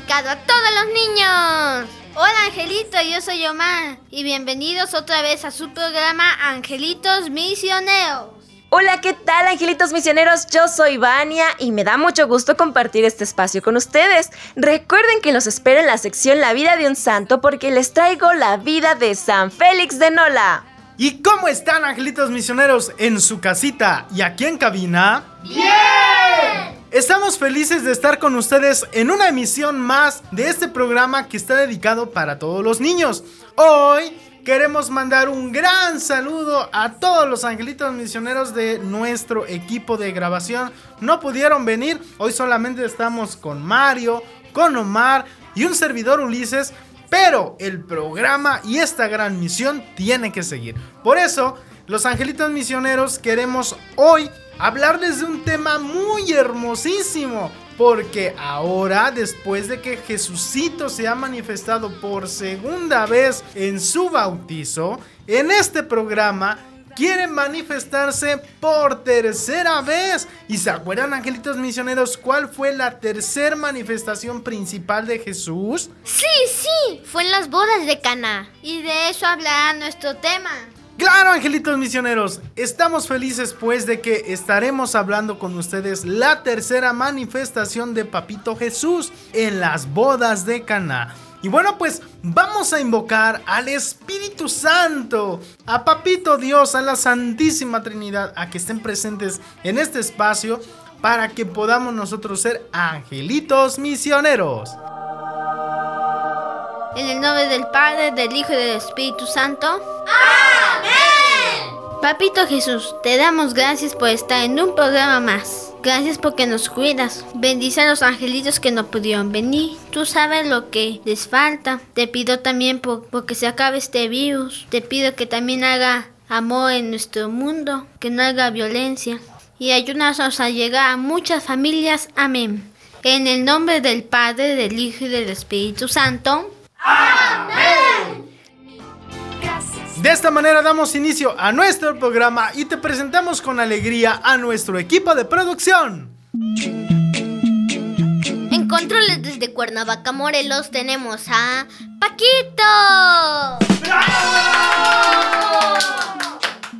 Dedicado a todos los niños. Hola Angelito, yo soy Omar y bienvenidos otra vez a su programa Angelitos Misioneros. Hola, ¿qué tal, angelitos misioneros? Yo soy Vania y me da mucho gusto compartir este espacio con ustedes. Recuerden que los espero en la sección La vida de un santo porque les traigo la vida de San Félix de Nola. ¿Y cómo están angelitos misioneros en su casita y aquí en cabina? ¡Bien! Estamos felices de estar con ustedes en una emisión más de este programa que está dedicado para todos los niños. Hoy queremos mandar un gran saludo a todos los angelitos misioneros de nuestro equipo de grabación. No pudieron venir, hoy solamente estamos con Mario, con Omar y un servidor Ulises. Pero el programa y esta gran misión tiene que seguir. Por eso, los angelitos misioneros queremos hoy hablarles de un tema muy hermosísimo. Porque ahora, después de que Jesucito se ha manifestado por segunda vez en su bautizo, en este programa quiere manifestarse por tercera vez. ¿Y se acuerdan, angelitos misioneros, cuál fue la tercera manifestación principal de Jesús? Sí, sí, fue en las bodas de Cana. Y de eso hablará nuestro tema. Claro, angelitos misioneros, estamos felices pues de que estaremos hablando con ustedes la tercera manifestación de Papito Jesús en las bodas de Cana. Y bueno, pues vamos a invocar al Espíritu Santo, a Papito Dios, a la Santísima Trinidad, a que estén presentes en este espacio para que podamos nosotros ser angelitos misioneros. En el nombre del Padre, del Hijo y del Espíritu Santo. ¡Amén! Papito Jesús, te damos gracias por estar en un programa más. Gracias porque nos cuidas. Bendice a los angelitos que no pudieron venir. Tú sabes lo que les falta. Te pido también por, porque se acabe este virus. Te pido que también haga amor en nuestro mundo, que no haga violencia. Y ayúdanos a llegar a muchas familias. Amén. En el nombre del Padre, del Hijo y del Espíritu Santo. De esta manera damos inicio a nuestro programa y te presentamos con alegría a nuestro equipo de producción. En controles desde Cuernavaca, Morelos, tenemos a Paquito.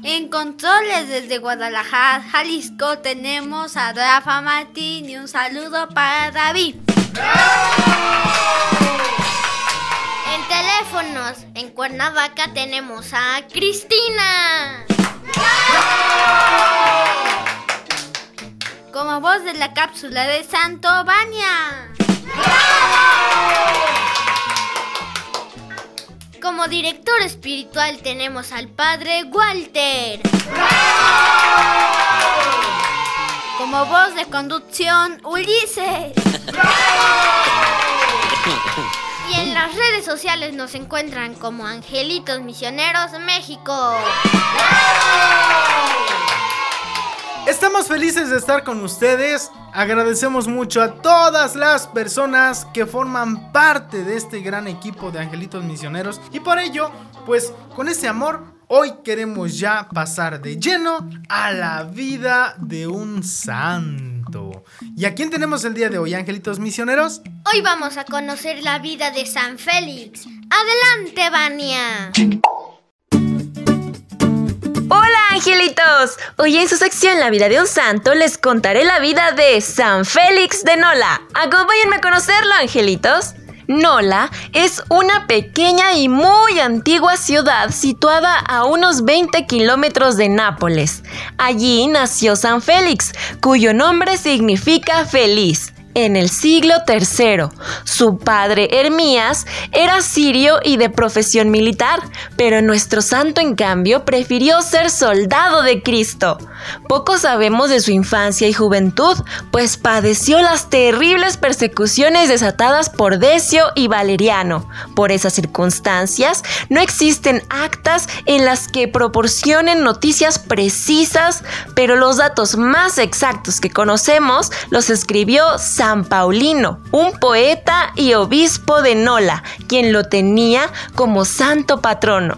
En controles desde Guadalajara, Jalisco, tenemos a Rafa Martín y un saludo para David. En teléfonos, en Cuernavaca tenemos a Cristina. Como voz de la cápsula de Santo Vania. Como director espiritual tenemos al padre Walter. Como voz de conducción, Ulises. Y en las redes sociales nos encuentran como Angelitos Misioneros México. Estamos felices de estar con ustedes. Agradecemos mucho a todas las personas que forman parte de este gran equipo de angelitos misioneros. Y por ello, pues con ese amor, hoy queremos ya pasar de lleno a la vida de un santo. ¿Y a quién tenemos el día de hoy, angelitos misioneros? Hoy vamos a conocer la vida de San Félix. Adelante, Vania. Hola angelitos, hoy en su sección La vida de un santo les contaré la vida de San Félix de Nola. Acompáñenme a conocerlo angelitos. Nola es una pequeña y muy antigua ciudad situada a unos 20 kilómetros de Nápoles. Allí nació San Félix, cuyo nombre significa feliz en el siglo III. Su padre Hermías era sirio y de profesión militar, pero nuestro santo en cambio prefirió ser soldado de Cristo. Poco sabemos de su infancia y juventud, pues padeció las terribles persecuciones desatadas por Decio y Valeriano. Por esas circunstancias, no existen actas en las que proporcionen noticias precisas, pero los datos más exactos que conocemos los escribió Paulino, un poeta y obispo de Nola, quien lo tenía como santo patrono.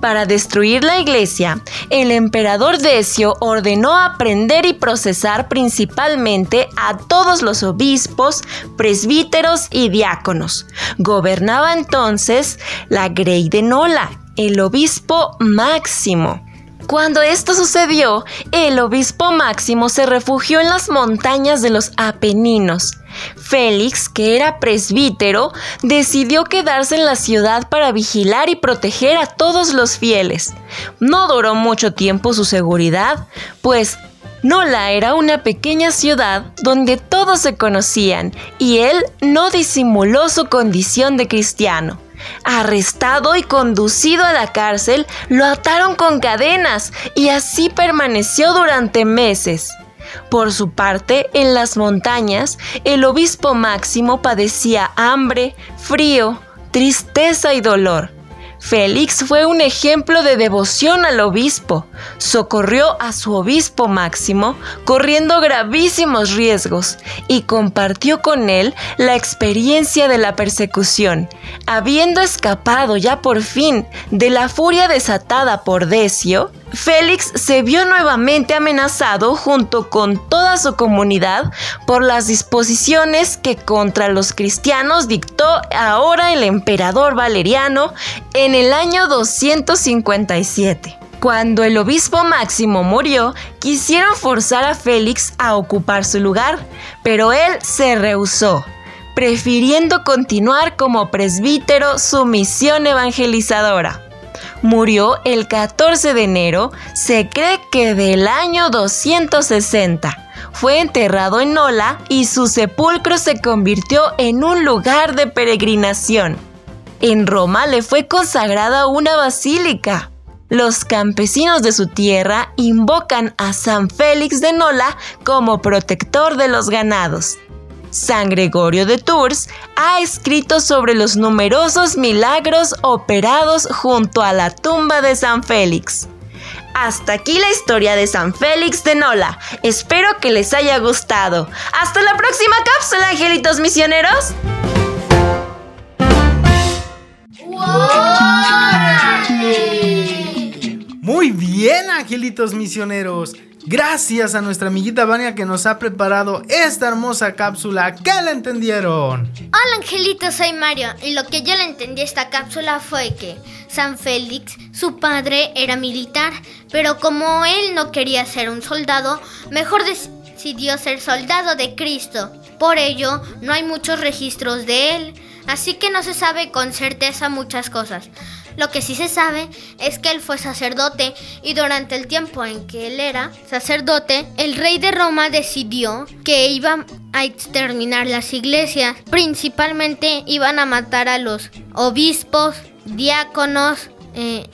Para destruir la iglesia, el emperador Decio ordenó aprender y procesar principalmente a todos los obispos, presbíteros y diáconos. Gobernaba entonces la Grey de Nola, el obispo máximo. Cuando esto sucedió, el obispo Máximo se refugió en las montañas de los Apeninos. Félix, que era presbítero, decidió quedarse en la ciudad para vigilar y proteger a todos los fieles. No duró mucho tiempo su seguridad, pues Nola era una pequeña ciudad donde todos se conocían y él no disimuló su condición de cristiano. Arrestado y conducido a la cárcel, lo ataron con cadenas y así permaneció durante meses. Por su parte, en las montañas, el obispo Máximo padecía hambre, frío, tristeza y dolor. Félix fue un ejemplo de devoción al obispo, socorrió a su obispo máximo, corriendo gravísimos riesgos, y compartió con él la experiencia de la persecución. Habiendo escapado ya por fin de la furia desatada por Decio, Félix se vio nuevamente amenazado junto con toda su comunidad por las disposiciones que contra los cristianos dictó ahora el emperador Valeriano en el año 257. Cuando el obispo Máximo murió, quisieron forzar a Félix a ocupar su lugar, pero él se rehusó, prefiriendo continuar como presbítero su misión evangelizadora. Murió el 14 de enero, se cree que del año 260. Fue enterrado en Nola y su sepulcro se convirtió en un lugar de peregrinación. En Roma le fue consagrada una basílica. Los campesinos de su tierra invocan a San Félix de Nola como protector de los ganados. San Gregorio de Tours ha escrito sobre los numerosos milagros operados junto a la tumba de San Félix. Hasta aquí la historia de San Félix de Nola. Espero que les haya gustado. Hasta la próxima cápsula, angelitos misioneros. Muy bien, angelitos misioneros. Gracias a nuestra amiguita Vania que nos ha preparado esta hermosa cápsula. ¿Qué le entendieron? Hola Angelito, soy Mario y lo que yo le entendí a esta cápsula fue que San Félix, su padre, era militar, pero como él no quería ser un soldado, mejor decidió ser soldado de Cristo. Por ello, no hay muchos registros de él, así que no se sabe con certeza muchas cosas. Lo que sí se sabe es que él fue sacerdote y durante el tiempo en que él era sacerdote, el rey de Roma decidió que iba a exterminar las iglesias. Principalmente iban a matar a los obispos, diáconos, eh,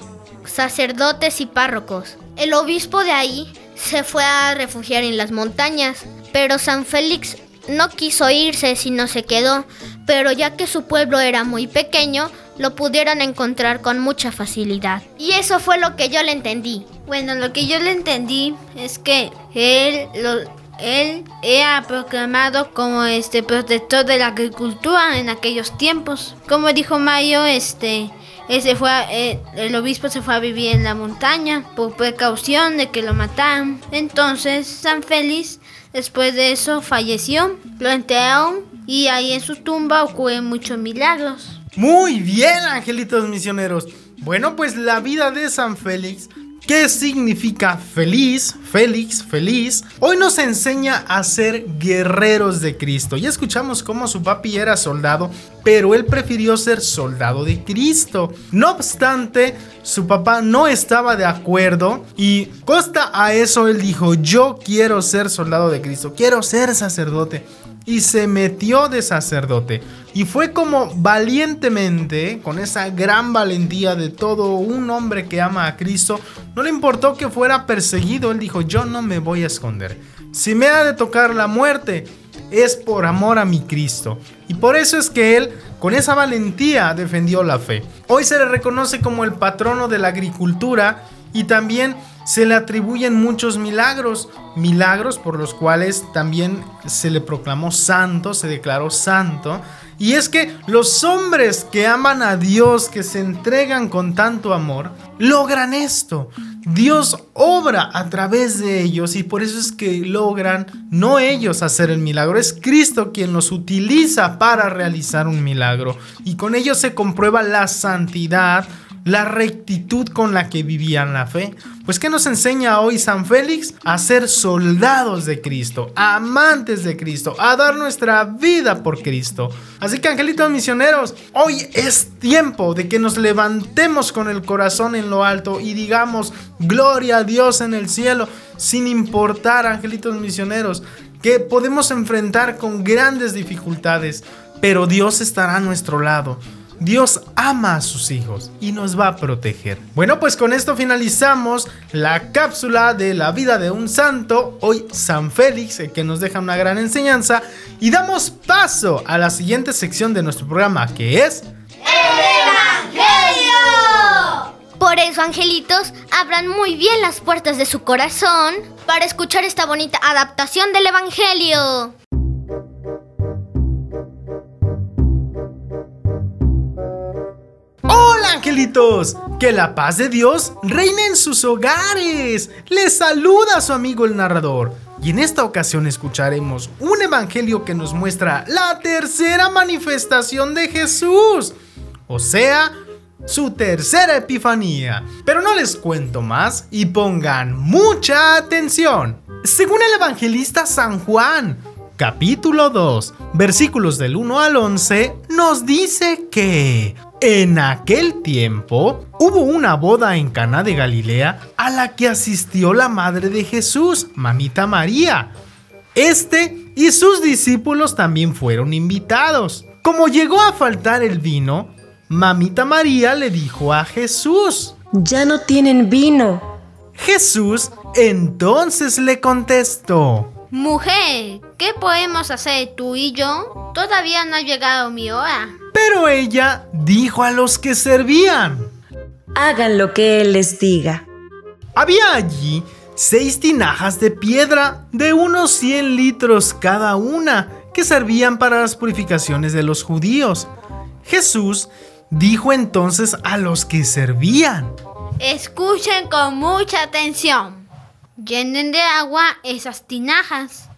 sacerdotes y párrocos. El obispo de ahí se fue a refugiar en las montañas, pero San Félix no quiso irse, sino se quedó, pero ya que su pueblo era muy pequeño, lo pudieron encontrar con mucha facilidad. Y eso fue lo que yo le entendí. Bueno, lo que yo le entendí es que él, lo, él era proclamado como este protector de la agricultura en aquellos tiempos. Como dijo Mayo, este, ese fue, eh, el obispo se fue a vivir en la montaña por precaución de que lo mataran. Entonces San Félix, después de eso, falleció, lo enterraron y ahí en su tumba ocurren muchos milagros. Muy bien, angelitos misioneros. Bueno, pues la vida de San Félix, ¿qué significa feliz? Félix, feliz. Hoy nos enseña a ser guerreros de Cristo. Ya escuchamos cómo su papi era soldado, pero él prefirió ser soldado de Cristo. No obstante, su papá no estaba de acuerdo y costa a eso él dijo, yo quiero ser soldado de Cristo, quiero ser sacerdote y se metió de sacerdote. Y fue como valientemente, con esa gran valentía de todo un hombre que ama a Cristo, no le importó que fuera perseguido, él dijo, yo no me voy a esconder. Si me ha de tocar la muerte, es por amor a mi Cristo. Y por eso es que él, con esa valentía, defendió la fe. Hoy se le reconoce como el patrono de la agricultura y también se le atribuyen muchos milagros, milagros por los cuales también se le proclamó santo, se declaró santo. Y es que los hombres que aman a Dios, que se entregan con tanto amor, logran esto. Dios obra a través de ellos y por eso es que logran no ellos hacer el milagro, es Cristo quien los utiliza para realizar un milagro. Y con ello se comprueba la santidad, la rectitud con la que vivían la fe. Pues ¿qué nos enseña hoy San Félix? A ser soldados de Cristo, amantes de Cristo, a dar nuestra vida por Cristo. Así que angelitos misioneros, hoy es tiempo de que nos levantemos con el corazón en lo alto y digamos, gloria a Dios en el cielo, sin importar, angelitos misioneros, que podemos enfrentar con grandes dificultades, pero Dios estará a nuestro lado. Dios ama a sus hijos y nos va a proteger. Bueno, pues con esto finalizamos la cápsula de la vida de un santo, hoy San Félix, que nos deja una gran enseñanza, y damos paso a la siguiente sección de nuestro programa, que es... ¡El Evangelio! Por eso, angelitos, abran muy bien las puertas de su corazón para escuchar esta bonita adaptación del Evangelio. Que la paz de Dios reine en sus hogares. Les saluda su amigo el narrador. Y en esta ocasión escucharemos un evangelio que nos muestra la tercera manifestación de Jesús. O sea, su tercera epifanía. Pero no les cuento más y pongan mucha atención. Según el evangelista San Juan, capítulo 2, versículos del 1 al 11, nos dice que en aquel tiempo hubo una boda en Cana de Galilea a la que asistió la madre de Jesús, mamita María. Este y sus discípulos también fueron invitados. Como llegó a faltar el vino, mamita María le dijo a Jesús, Ya no tienen vino. Jesús entonces le contestó, Mujer, ¿qué podemos hacer tú y yo? Todavía no ha llegado mi hora. Pero ella dijo a los que servían. Hagan lo que Él les diga. Había allí seis tinajas de piedra de unos 100 litros cada una que servían para las purificaciones de los judíos. Jesús dijo entonces a los que servían, Escuchen con mucha atención. Llenen de agua esas tinajas.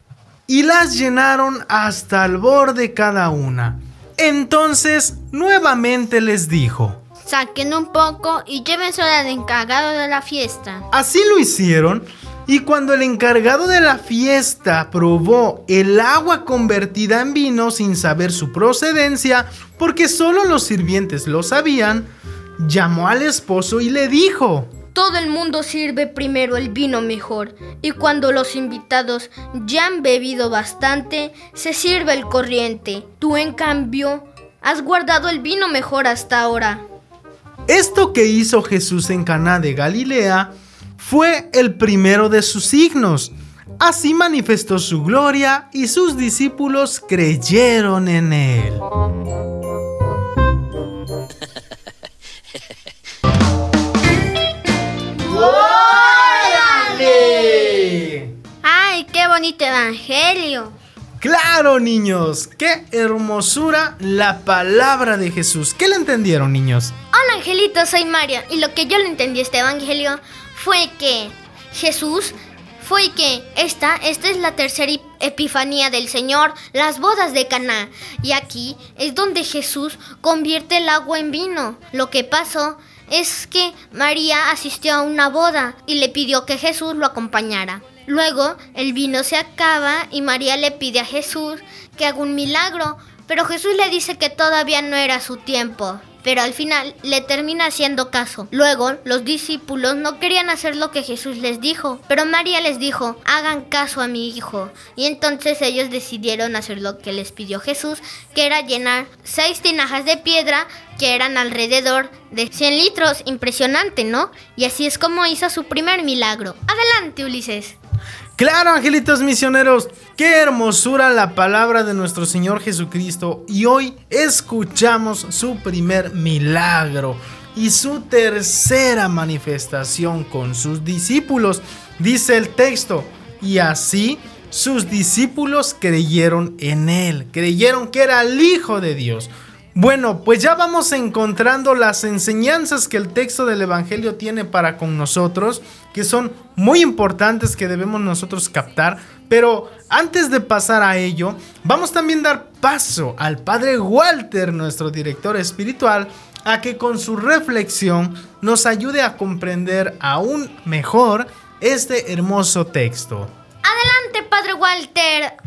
y las llenaron hasta el borde cada una. Entonces nuevamente les dijo, Saquen un poco y llévenselo al encargado de la fiesta. Así lo hicieron y cuando el encargado de la fiesta probó el agua convertida en vino sin saber su procedencia, porque solo los sirvientes lo sabían, llamó al esposo y le dijo, Todo el mundo sirve primero el vino mejor y cuando los invitados ya han bebido bastante, se sirve el corriente. Tú en cambio, has guardado el vino mejor hasta ahora. esto que hizo Jesús en Caná de Galilea fue el primero de sus signos. Así manifestó su gloria y sus discípulos creyeron en él. Bonito evangelio! Claro, niños, qué hermosura la palabra de Jesús. ¿Qué le entendieron, niños? Hola Angelito, soy Mario y lo que yo le entendí a este evangelio fue que Jesús fue que esta, esta es la tercera ep- epifanía del Señor, las bodas de Caná. Y aquí es donde Jesús convierte el agua en vino. Lo que pasó es que María asistió a una boda y le pidió que Jesús lo acompañara. Luego el vino se acaba y María le pide a Jesús que haga un milagro, pero Jesús le dice que todavía no era su tiempo. Pero al final le termina haciendo caso. Luego los discípulos no querían hacer lo que Jesús les dijo, pero María les dijo, hagan caso a mi hijo. Y entonces ellos decidieron hacer lo que les pidió Jesús, que era llenar seis tinajas de piedra que eran alrededor de 100 litros. Impresionante, ¿no? Y así es como hizo su primer milagro. Adelante, Ulises. Claro, angelitos misioneros, qué hermosura la palabra de nuestro Señor Jesucristo. Y hoy escuchamos su primer milagro y su tercera manifestación con sus discípulos. Dice el texto, y así sus discípulos creyeron en él, creyeron que era el Hijo de Dios. Bueno, pues ya vamos encontrando las enseñanzas que el texto del Evangelio tiene para con nosotros, que son muy importantes que debemos nosotros captar. Pero antes de pasar a ello, vamos también a dar paso al Padre Walter, nuestro director espiritual, a que con su reflexión nos ayude a comprender aún mejor este hermoso texto. Adelante, Padre Walter.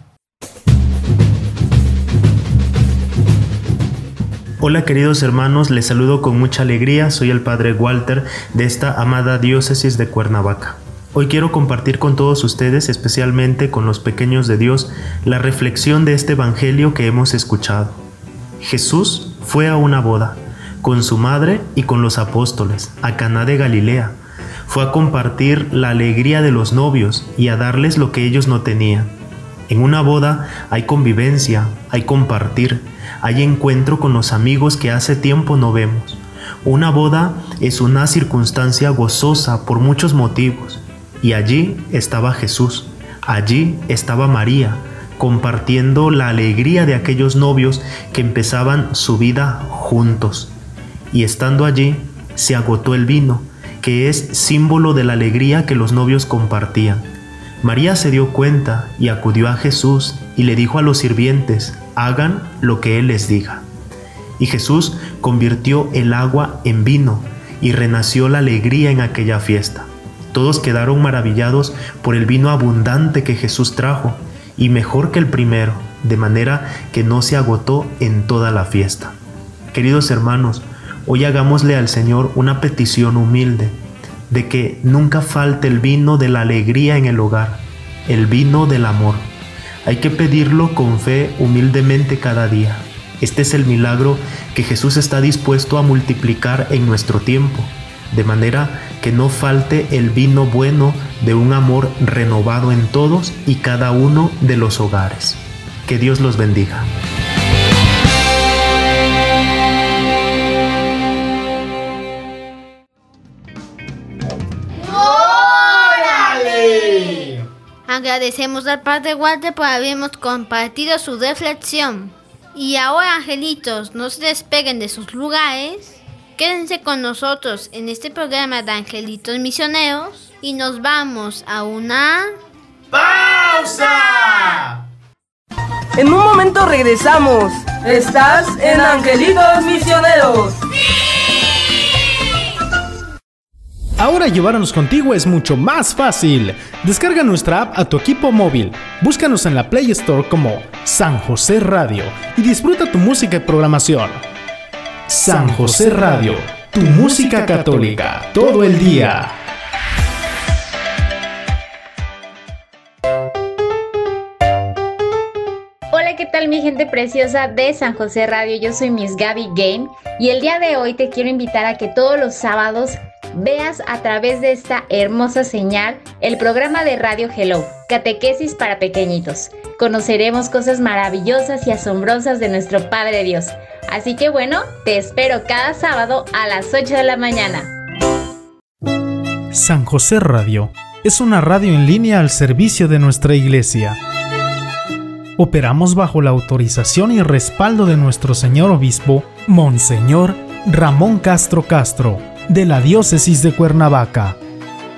Hola queridos hermanos, les saludo con mucha alegría, soy el Padre Walter de esta amada diócesis de Cuernavaca. Hoy quiero compartir con todos ustedes, especialmente con los pequeños de Dios, la reflexión de este Evangelio que hemos escuchado. Jesús fue a una boda, con su madre y con los apóstoles, a Caná de Galilea. Fue a compartir la alegría de los novios y a darles lo que ellos no tenían. En una boda hay convivencia, hay compartir, hay encuentro con los amigos que hace tiempo no vemos. Una boda es una circunstancia gozosa por muchos motivos, y allí estaba Jesús, allí estaba María, compartiendo la alegría de aquellos novios que empezaban su vida juntos. Y estando allí, se agotó el vino, que es símbolo de la alegría que los novios compartían. María se dio cuenta y acudió a Jesús y le dijo a los sirvientes, hagan lo que Él les diga. Y Jesús convirtió el agua en vino y renació la alegría en aquella fiesta. Todos quedaron maravillados por el vino abundante que Jesús trajo y mejor que el primero, de manera que no se agotó en toda la fiesta. Queridos hermanos, hoy hagámosle al Señor una petición humilde de que nunca falte el vino de la alegría en el hogar, el vino del amor. Hay que pedirlo con fe humildemente cada día. Este es el milagro que Jesús está dispuesto a multiplicar en nuestro tiempo, de manera que no falte el vino bueno de un amor renovado en todos y cada uno de los hogares. Que Dios los bendiga. Agradecemos al Padre Walter por habernos compartido su reflexión. Y ahora, angelitos, no se despeguen de sus lugares. Quédense con nosotros en este programa de Angelitos Misioneros y nos vamos a una... ¡Pausa! En un momento regresamos. Estás en Angelitos Misioneros. Ahora llevarnos contigo es mucho más fácil. Descarga nuestra app a tu equipo móvil. Búscanos en la Play Store como San José Radio y disfruta tu música y programación. San José Radio, tu música católica, todo el día. Hola, ¿qué tal mi gente preciosa de San José Radio? Yo soy Miss Gaby Game y el día de hoy te quiero invitar a que todos los sábados veas a través de esta hermosa señal el programa de Radio Hello, Catequesis para Pequeñitos. Conoceremos cosas maravillosas y asombrosas de nuestro Padre Dios. Así que bueno, te espero cada sábado a las 8 de la mañana. San José Radio es una radio en línea al servicio de nuestra iglesia. Operamos bajo la autorización y respaldo de nuestro señor obispo, Monseñor Ramón Castro Castro, de la diócesis de Cuernavaca.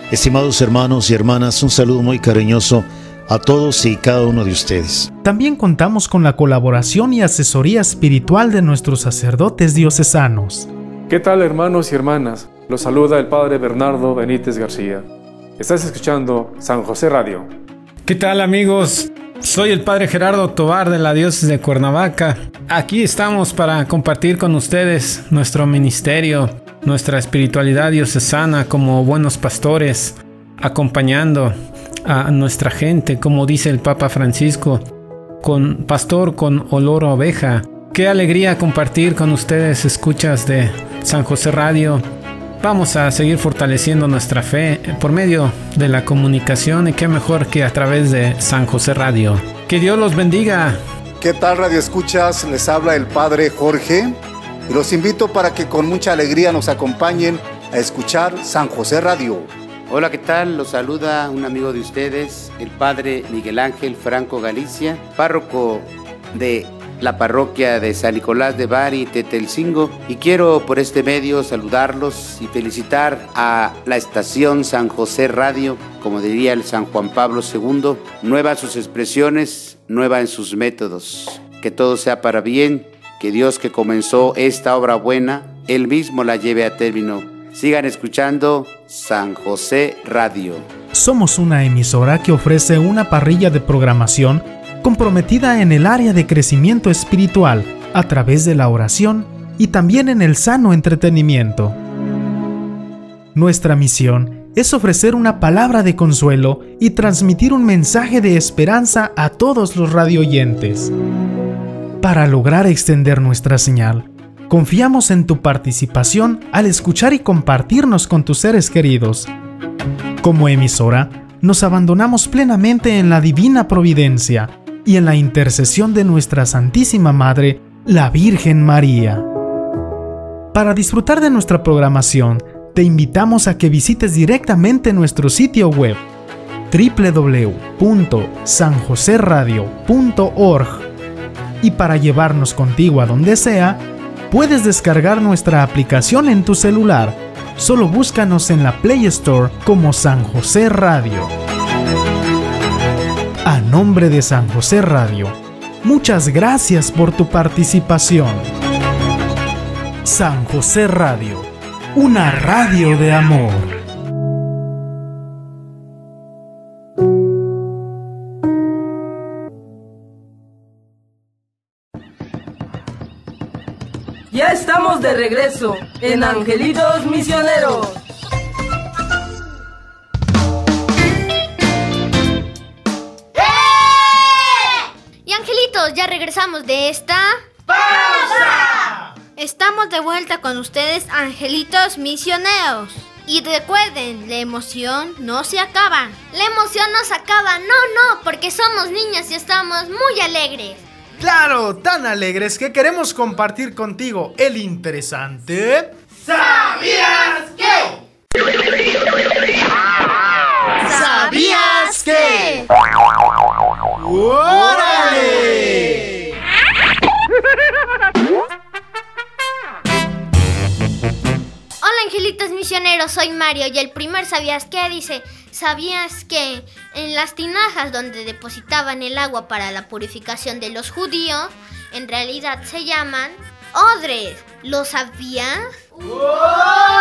Estimados hermanos y hermanas, un saludo muy cariñoso a todos y cada uno de ustedes. También contamos con la colaboración y asesoría espiritual de nuestros sacerdotes diocesanos. ¿Qué tal hermanos y hermanas? Los saluda el Padre Bernardo Benítez García. Estás escuchando San José Radio. ¿Qué tal amigos? Soy el Padre Gerardo Tobar de la Diócesis de Cuernavaca. Aquí estamos para compartir con ustedes nuestro ministerio, nuestra espiritualidad diocesana como buenos pastores, acompañando a nuestra gente, como dice el Papa Francisco, con pastor con olor a oveja. Qué alegría compartir con ustedes escuchas de San José Radio. Vamos a seguir fortaleciendo nuestra fe por medio de la comunicación y qué mejor que a través de San José Radio. Que Dios los bendiga. ¿Qué tal Radio Escuchas? Les habla el Padre Jorge y los invito para que con mucha alegría nos acompañen a escuchar San José Radio. Hola, ¿qué tal? Los saluda un amigo de ustedes, el Padre Miguel Ángel Franco Galicia, párroco de la parroquia de San Nicolás de Bari, Tetelcingo, y quiero por este medio saludarlos y felicitar a la estación San José Radio, como diría el San Juan Pablo II, nueva en sus expresiones, nueva en sus métodos. Que todo sea para bien, que Dios que comenzó esta obra buena, Él mismo la lleve a término. Sigan escuchando San José Radio. Somos una emisora que ofrece una parrilla de programación comprometida en el área de crecimiento espiritual a través de la oración y también en el sano entretenimiento. Nuestra misión es ofrecer una palabra de consuelo y transmitir un mensaje de esperanza a todos los radioyentes. Para lograr extender nuestra señal, confiamos en tu participación al escuchar y compartirnos con tus seres queridos. Como emisora, nos abandonamos plenamente en la divina providencia y en la intercesión de nuestra Santísima Madre, la Virgen María. Para disfrutar de nuestra programación, te invitamos a que visites directamente nuestro sitio web www.sanjoseradio.org y para llevarnos contigo a donde sea, puedes descargar nuestra aplicación en tu celular. Solo búscanos en la Play Store como San José Radio. A nombre de San José Radio, muchas gracias por tu participación. San José Radio, una radio de amor. Estamos de regreso en Angelitos Misioneros. Y angelitos, ya regresamos de esta... ¡Pausa! Estamos de vuelta con ustedes, angelitos misioneros. Y recuerden, la emoción no se acaba. La emoción no se acaba, no, no, porque somos niños y estamos muy alegres. Claro, tan alegres que queremos compartir contigo el interesante... ¿Sabías qué? ¿Sabías qué? ¡Órale! Hola angelitos misioneros, soy Mario y el primer ¿sabías qué? Dice, ¿sabías que en las tinajas donde depositaban el agua para la purificación de los judíos, en realidad se llaman odres? ¿Lo sabías? ¡Órale!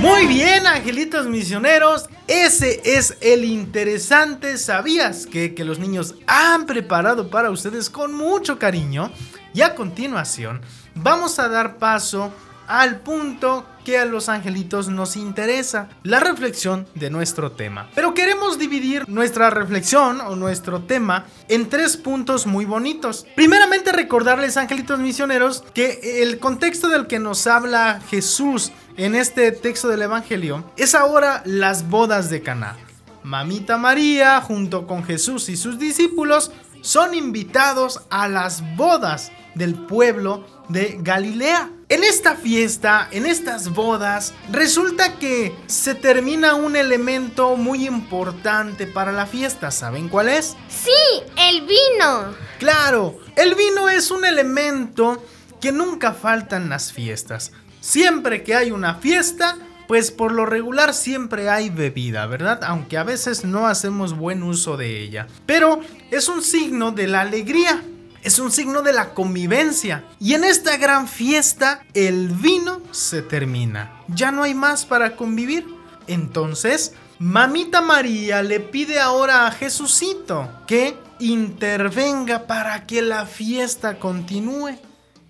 Muy bien, angelitos misioneros. Ese es el interesante ¿Sabías que? Que los niños han preparado para ustedes con mucho cariño. Y a continuación, vamos a dar paso al punto que a los angelitos nos interesa, la reflexión de nuestro tema. Pero queremos dividir nuestra reflexión o nuestro tema en tres puntos muy bonitos. Primeramente recordarles, angelitos misioneros, que el contexto del que nos habla Jesús en este texto del Evangelio es ahora las bodas de Caná. Mamita María, junto con Jesús y sus discípulos, son invitados a las bodas del pueblo de Galilea. En esta fiesta, en estas bodas, resulta que se termina un elemento muy importante para la fiesta. ¿Saben cuál es? Sí, el vino. Claro, el vino es un elemento que nunca falta en las fiestas. Siempre que hay una fiesta, pues por lo regular siempre hay bebida, ¿verdad? Aunque a veces no hacemos buen uso de ella. Pero es un signo de la alegría. Es un signo de la convivencia. Y en esta gran fiesta, el vino se termina. Ya no hay más para convivir. Entonces, Mamita María le pide ahora a Jesucito que intervenga para que la fiesta continúe.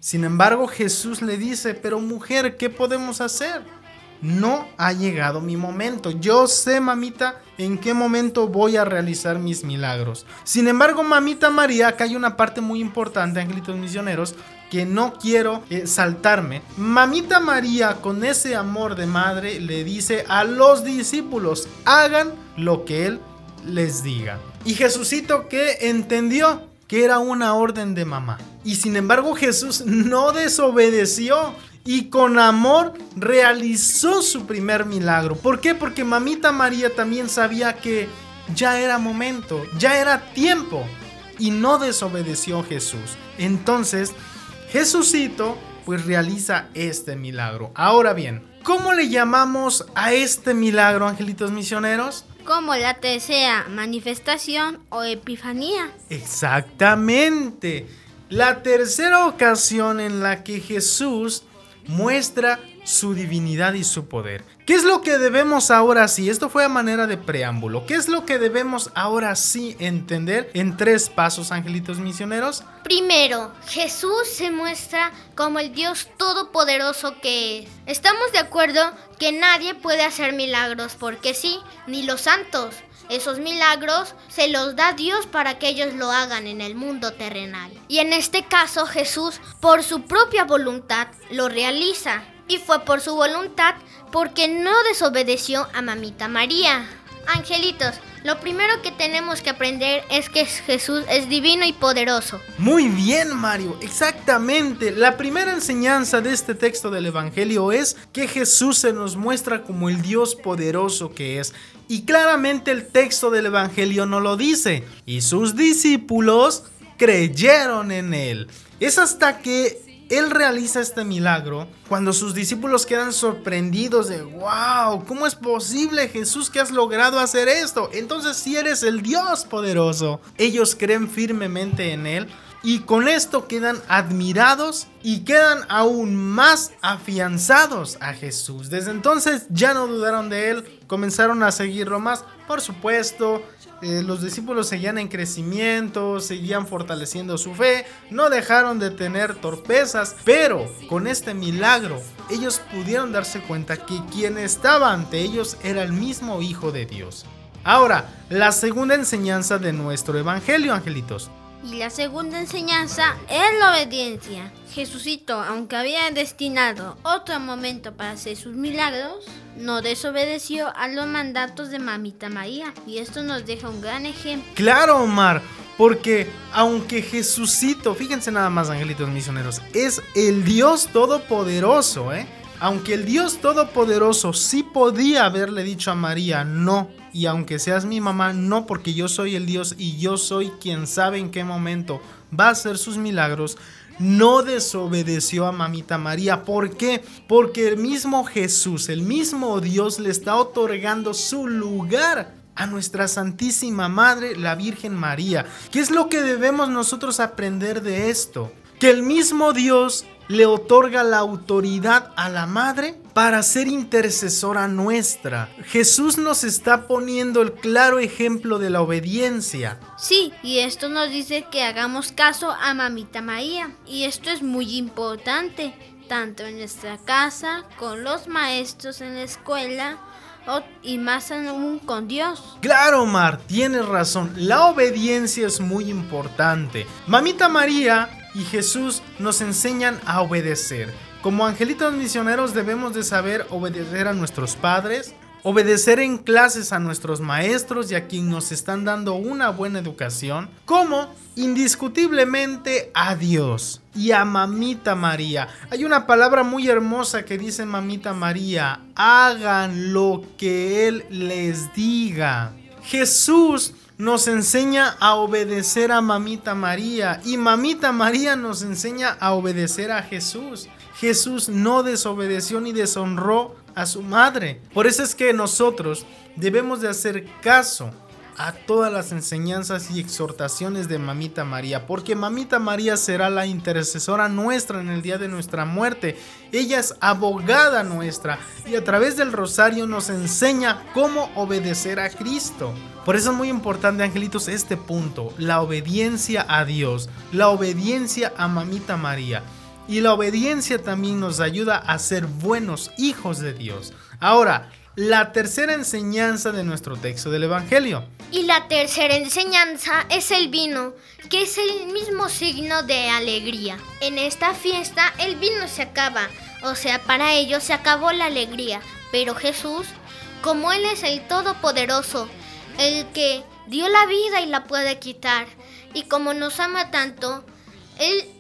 Sin embargo, Jesús le dice, pero mujer, ¿qué podemos hacer? No ha llegado mi momento. Yo sé, mamita, en qué momento voy a realizar mis milagros. Sin embargo, mamita María, acá hay una parte muy importante, angelitos misioneros, que no quiero eh, saltarme. Mamita María, con ese amor de madre, le dice a los discípulos, hagan lo que Él les diga. Y Jesucito que entendió que era una orden de mamá. Y sin embargo Jesús no desobedeció y con amor realizó su primer milagro. ¿Por qué? Porque mamita María también sabía que ya era momento, ya era tiempo y no desobedeció Jesús. Entonces, Jesucito pues realiza este milagro. Ahora bien, ¿cómo le llamamos a este milagro, angelitos misioneros? Como la tercera manifestación o epifanía. Exactamente. La tercera ocasión en la que Jesús muestra su divinidad y su poder. ¿Qué es lo que debemos ahora sí? Esto fue a manera de preámbulo. ¿Qué es lo que debemos ahora sí entender en tres pasos, angelitos misioneros? Primero, Jesús se muestra como el Dios todopoderoso que es. Estamos de acuerdo que nadie puede hacer milagros porque sí, ni los santos. Esos milagros se los da Dios para que ellos lo hagan en el mundo terrenal. Y en este caso Jesús, por su propia voluntad, lo realiza. Y fue por su voluntad porque no desobedeció a Mamita María. Angelitos, lo primero que tenemos que aprender es que Jesús es divino y poderoso. Muy bien, Mario, exactamente. La primera enseñanza de este texto del Evangelio es que Jesús se nos muestra como el Dios poderoso que es. Y claramente el texto del Evangelio no lo dice. Y sus discípulos creyeron en él. Es hasta que él realiza este milagro cuando sus discípulos quedan sorprendidos de, wow, ¿cómo es posible Jesús que has logrado hacer esto? Entonces si eres el Dios poderoso. Ellos creen firmemente en Él y con esto quedan admirados y quedan aún más afianzados a Jesús. Desde entonces ya no dudaron de Él, comenzaron a seguirlo más. Por supuesto, eh, los discípulos seguían en crecimiento, seguían fortaleciendo su fe, no dejaron de tener torpezas, pero con este milagro ellos pudieron darse cuenta que quien estaba ante ellos era el mismo Hijo de Dios. Ahora, la segunda enseñanza de nuestro Evangelio, angelitos. Y la segunda enseñanza es la obediencia. Jesucito, aunque había destinado otro momento para hacer sus milagros, no desobedeció a los mandatos de Mamita María. Y esto nos deja un gran ejemplo. Claro, Omar. Porque aunque Jesucito, fíjense nada más, angelitos misioneros, es el Dios todopoderoso, ¿eh? Aunque el Dios todopoderoso sí podía haberle dicho a María, no, y aunque seas mi mamá, no, porque yo soy el Dios y yo soy quien sabe en qué momento va a hacer sus milagros, no desobedeció a mamita María. ¿Por qué? Porque el mismo Jesús, el mismo Dios le está otorgando su lugar a nuestra Santísima Madre, la Virgen María. ¿Qué es lo que debemos nosotros aprender de esto? Que el mismo Dios le otorga la autoridad a la madre para ser intercesora nuestra. Jesús nos está poniendo el claro ejemplo de la obediencia. Sí, y esto nos dice que hagamos caso a Mamita María. Y esto es muy importante, tanto en nuestra casa, con los maestros en la escuela, y más aún con Dios. Claro, Mar, tienes razón. La obediencia es muy importante. Mamita María y Jesús nos enseñan a obedecer. Como angelitos misioneros debemos de saber obedecer a nuestros padres, obedecer en clases a nuestros maestros y a quien nos están dando una buena educación, como indiscutiblemente a Dios y a Mamita María. Hay una palabra muy hermosa que dice Mamita María, hagan lo que Él les diga. Jesús nos enseña a obedecer a Mamita María y Mamita María nos enseña a obedecer a Jesús. Jesús no desobedeció ni deshonró a su madre. Por eso es que nosotros debemos de hacer caso a todas las enseñanzas y exhortaciones de Mamita María, porque Mamita María será la intercesora nuestra en el día de nuestra muerte. Ella es abogada nuestra y a través del rosario nos enseña cómo obedecer a Cristo. Por eso es muy importante, angelitos, este punto, la obediencia a Dios, la obediencia a Mamita María. Y la obediencia también nos ayuda a ser buenos hijos de Dios. Ahora, la tercera enseñanza de nuestro texto del Evangelio. Y la tercera enseñanza es el vino, que es el mismo signo de alegría. En esta fiesta el vino se acaba, o sea, para ellos se acabó la alegría. Pero Jesús, como Él es el Todopoderoso, el que dio la vida y la puede quitar, y como nos ama tanto, Él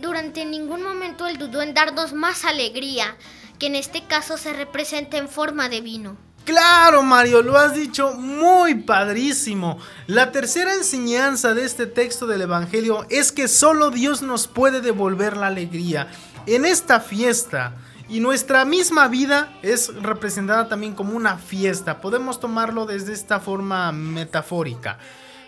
durante ningún momento Él dudó en darnos más alegría, que en este caso se representa en forma de vino. Claro, Mario, lo has dicho muy padrísimo. La tercera enseñanza de este texto del Evangelio es que solo Dios nos puede devolver la alegría. En esta fiesta, y nuestra misma vida es representada también como una fiesta. Podemos tomarlo desde esta forma metafórica.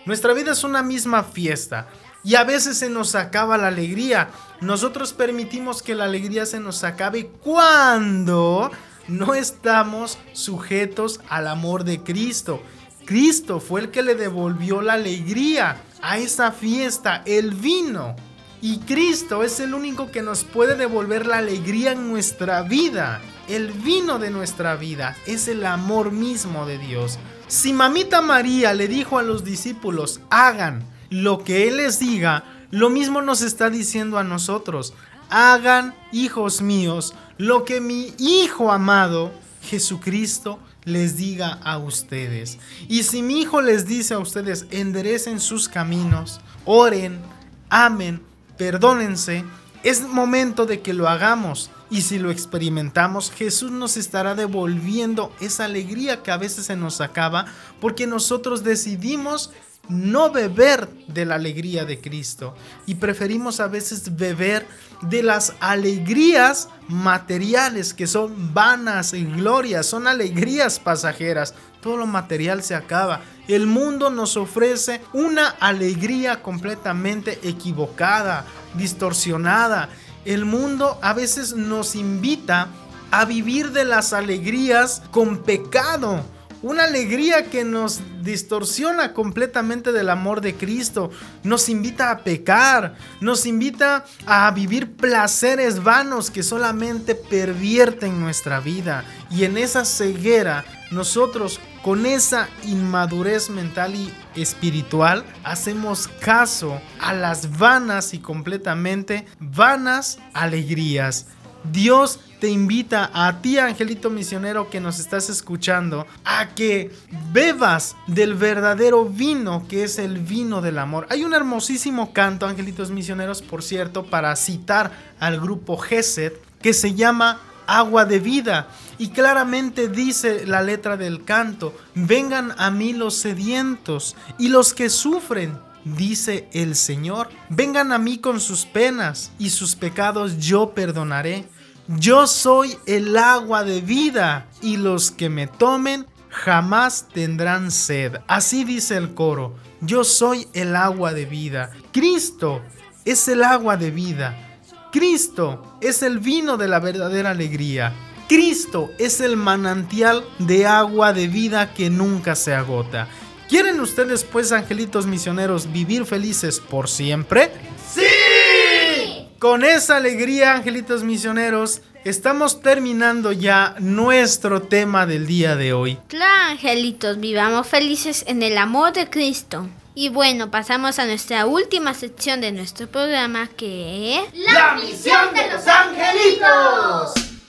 Nuestra vida es una misma fiesta. Y a veces se nos acaba la alegría. Nosotros permitimos que la alegría se nos acabe cuando no estamos sujetos al amor de Cristo. Cristo fue el que le devolvió la alegría a esa fiesta, el vino. Y Cristo es el único que nos puede devolver la alegría en nuestra vida. El vino de nuestra vida es el amor mismo de Dios. Si mamita María le dijo a los discípulos, hagan lo que Él les diga, lo mismo nos está diciendo a nosotros. Hagan, hijos míos, lo que mi Hijo amado, Jesucristo, les diga a ustedes. Y si mi hijo les dice a ustedes, enderecen sus caminos, oren, amen, perdónense, es momento de que lo hagamos. Y si lo experimentamos, Jesús nos estará devolviendo esa alegría que a veces se nos acaba porque nosotros decidimos no beber de la alegría de Cristo y preferimos a veces beber de las alegrías materiales que son vanas y glorias, son alegrías pasajeras. Todo lo material se acaba. El mundo nos ofrece una alegría completamente equivocada, distorsionada. El mundo a veces nos invita a vivir de las alegrías con pecado una alegría que nos distorsiona completamente del amor de Cristo. Nos invita a pecar. Nos invita a vivir placeres vanos que solamente pervierten nuestra vida. Y en esa ceguera, nosotros con esa inmadurez mental y espiritual hacemos caso a las vanas y completamente vanas alegrías. Dios te invita a ti, angelito misionero que nos estás escuchando, a que bebas del verdadero vino que es el vino del amor. Hay un hermosísimo canto, angelitos misioneros, por cierto, para citar al grupo Gesed, que se llama Agua de vida. Y claramente dice la letra del canto, vengan a mí los sedientos y los que sufren dice el Señor. Vengan a mí con sus penas y sus pecados yo perdonaré. Yo soy el agua de vida y los que me tomen jamás tendrán sed. Así dice el coro. Yo soy el agua de vida. Cristo es el agua de vida. Cristo es el vino de la verdadera alegría. Cristo es el manantial de agua de vida que nunca se agota. ¿Quieren ustedes, pues, angelitos misioneros, vivir felices por siempre? ¡Sí! Con esa alegría, angelitos misioneros, estamos terminando ya nuestro tema del día de hoy. Claro, angelitos, vivamos felices en el amor de Cristo. Y bueno, pasamos a nuestra última sección de nuestro programa que es... ¡La misión de los angelitos!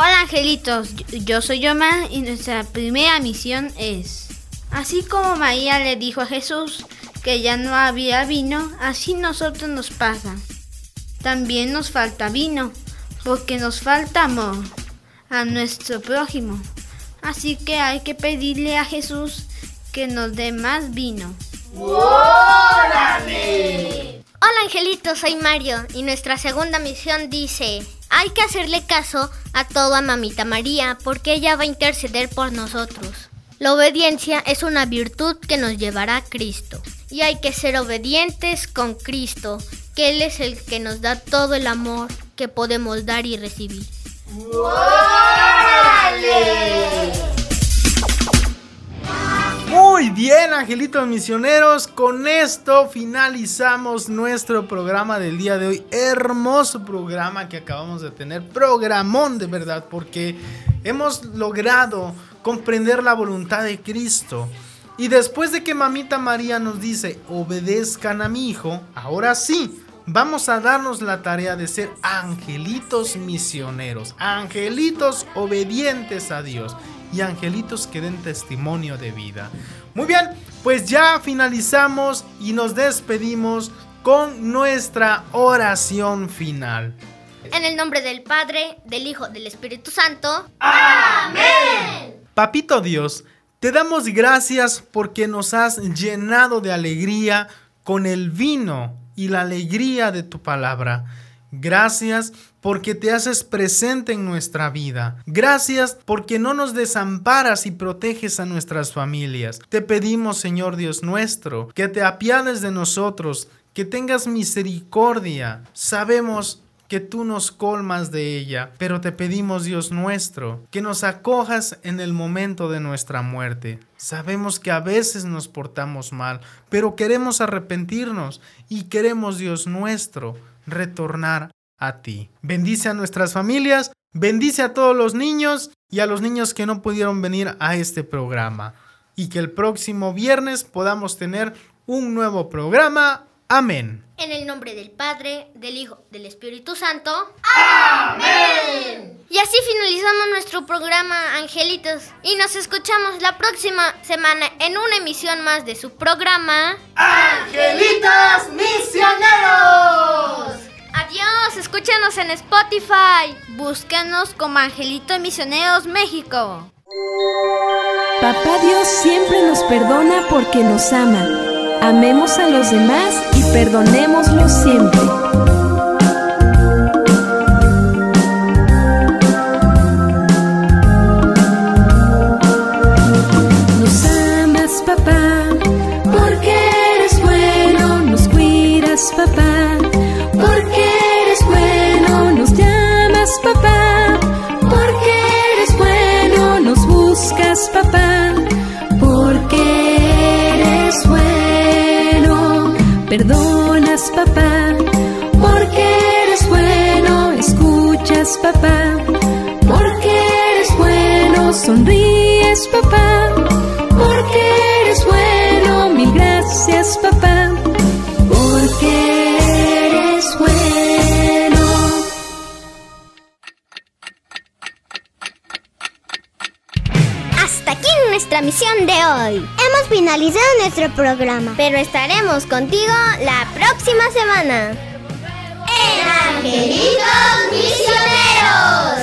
Hola angelitos, yo soy Yoma y nuestra primera misión es, así como María le dijo a Jesús que ya no había vino, así nosotros nos pasa. También nos falta vino, porque nos falta amor a nuestro prójimo. Así que hay que pedirle a Jesús que nos dé más vino. ¡Órale! Hola angelitos, soy Mario y nuestra segunda misión dice... Hay que hacerle caso a toda mamita María porque ella va a interceder por nosotros. La obediencia es una virtud que nos llevará a Cristo. Y hay que ser obedientes con Cristo, que Él es el que nos da todo el amor que podemos dar y recibir. ¡Órale! Muy bien, angelitos misioneros, con esto finalizamos nuestro programa del día de hoy. Hermoso programa que acabamos de tener, programón de verdad, porque hemos logrado comprender la voluntad de Cristo. Y después de que mamita María nos dice, obedezcan a mi hijo, ahora sí, vamos a darnos la tarea de ser angelitos misioneros, angelitos obedientes a Dios y angelitos que den testimonio de vida. Muy bien, pues ya finalizamos y nos despedimos con nuestra oración final. En el nombre del Padre, del Hijo, del Espíritu Santo. ¡Amén! Papito Dios, te damos gracias porque nos has llenado de alegría con el vino y la alegría de tu palabra. Gracias porque te haces presente en nuestra vida. Gracias porque no nos desamparas y proteges a nuestras familias. Te pedimos, Señor Dios nuestro, que te apiades de nosotros, que tengas misericordia. Sabemos que tú nos colmas de ella, pero te pedimos, Dios nuestro, que nos acojas en el momento de nuestra muerte. Sabemos que a veces nos portamos mal, pero queremos arrepentirnos y queremos, Dios nuestro, retornar a ti. Bendice a nuestras familias, bendice a todos los niños y a los niños que no pudieron venir a este programa. Y que el próximo viernes podamos tener un nuevo programa Amén. En el nombre del Padre, del Hijo, del Espíritu Santo. Amén. Y así finalizamos nuestro programa, Angelitos. Y nos escuchamos la próxima semana en una emisión más de su programa. ¡Angelitos Misioneros! Adiós, escúchanos en Spotify. Búscanos como Angelitos Misioneros México. Papá Dios siempre nos perdona porque nos ama. Amemos a los demás y perdonémoslos siempre. Perdonas, papá, porque eres bueno, escuchas, papá, porque eres bueno, sonríes, papá, porque eres bueno, mil gracias, papá, porque eres bueno. Hasta aquí nuestra misión de hoy. Finalizado nuestro programa, pero estaremos contigo la próxima semana. ¡En Angelitos Misioneros!